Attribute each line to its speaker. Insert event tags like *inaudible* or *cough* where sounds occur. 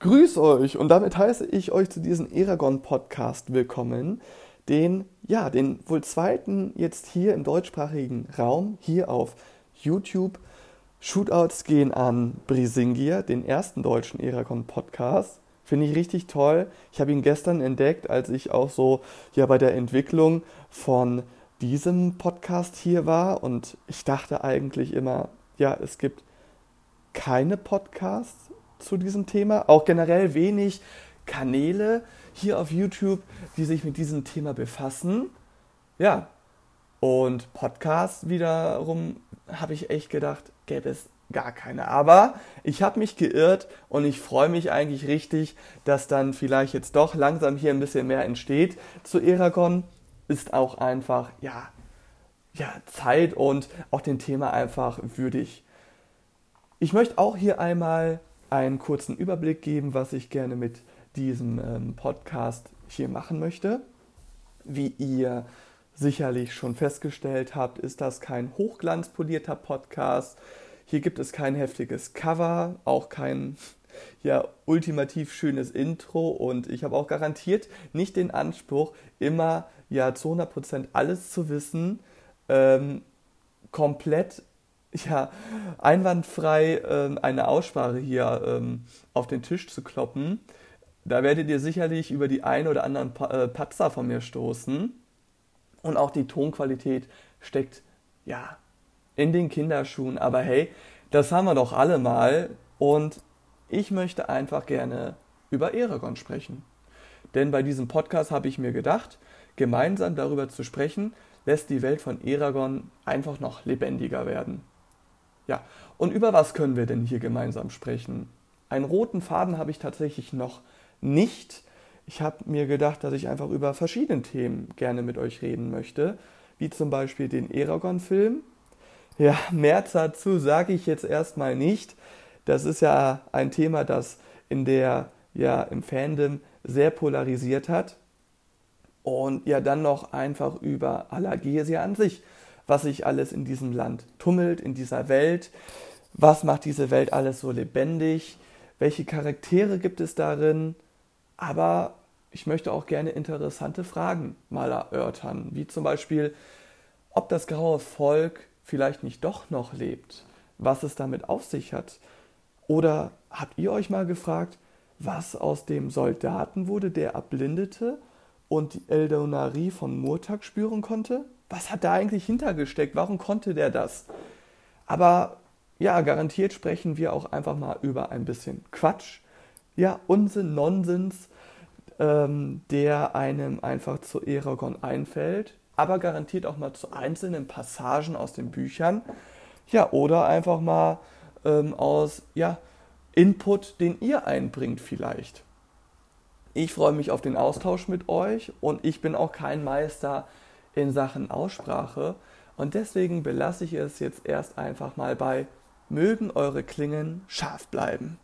Speaker 1: Grüß euch und damit heiße ich euch zu diesem Eragon Podcast willkommen, den ja, den wohl zweiten jetzt hier im deutschsprachigen Raum hier auf YouTube. Shootouts gehen an Brisingia, den ersten deutschen Eragon Podcast. Finde ich richtig toll. Ich habe ihn gestern entdeckt, als ich auch so ja bei der Entwicklung von diesem Podcast hier war und ich dachte eigentlich immer, ja, es gibt keine Podcasts zu diesem Thema. Auch generell wenig Kanäle hier auf YouTube, die sich mit diesem Thema befassen. Ja, und Podcasts wiederum habe ich echt gedacht, gäbe es gar keine. Aber ich habe mich geirrt und ich freue mich eigentlich richtig, dass dann vielleicht jetzt doch langsam hier ein bisschen mehr entsteht zu Eragon. Ist auch einfach, ja, ja, Zeit und auch dem Thema einfach würdig. Ich möchte auch hier einmal einen kurzen Überblick geben, was ich gerne mit diesem ähm, Podcast hier machen möchte. Wie ihr sicherlich schon festgestellt habt, ist das kein hochglanzpolierter Podcast. Hier gibt es kein heftiges Cover, auch kein *laughs* ja, ultimativ schönes Intro und ich habe auch garantiert nicht den Anspruch, immer ja zu 100% alles zu wissen, ähm, komplett ja, einwandfrei äh, eine Aussprache hier ähm, auf den Tisch zu kloppen. Da werdet ihr sicherlich über die ein oder anderen pa äh, Patzer von mir stoßen. Und auch die Tonqualität steckt, ja, in den Kinderschuhen. Aber hey, das haben wir doch alle mal. Und ich möchte einfach gerne über Eragon sprechen. Denn bei diesem Podcast habe ich mir gedacht, gemeinsam darüber zu sprechen, lässt die Welt von Eragon einfach noch lebendiger werden. Ja, und über was können wir denn hier gemeinsam sprechen? Einen roten Faden habe ich tatsächlich noch nicht. Ich habe mir gedacht, dass ich einfach über verschiedene Themen gerne mit euch reden möchte, wie zum Beispiel den Eragon-Film. Ja, mehr dazu sage ich jetzt erstmal nicht. Das ist ja ein Thema, das in der, ja, im Fandom sehr polarisiert hat. Und ja, dann noch einfach über Allergesia an sich was sich alles in diesem Land tummelt, in dieser Welt. Was macht diese Welt alles so lebendig? Welche Charaktere gibt es darin? Aber ich möchte auch gerne interessante Fragen mal erörtern, wie zum Beispiel, ob das graue Volk vielleicht nicht doch noch lebt, was es damit auf sich hat. Oder habt ihr euch mal gefragt, was aus dem Soldaten wurde, der erblindete und die Eldonarie von Murtag spüren konnte? Was hat da eigentlich hintergesteckt? Warum konnte der das? Aber ja, garantiert sprechen wir auch einfach mal über ein bisschen Quatsch. Ja, Unsinn, Nonsens, ähm, der einem einfach zu Eragon einfällt. Aber garantiert auch mal zu einzelnen Passagen aus den Büchern. Ja, oder einfach mal ähm, aus ja, Input, den ihr einbringt vielleicht. Ich freue mich auf den Austausch mit euch und ich bin auch kein Meister in Sachen Aussprache und deswegen belasse ich es jetzt erst einfach mal bei mögen eure Klingen scharf bleiben.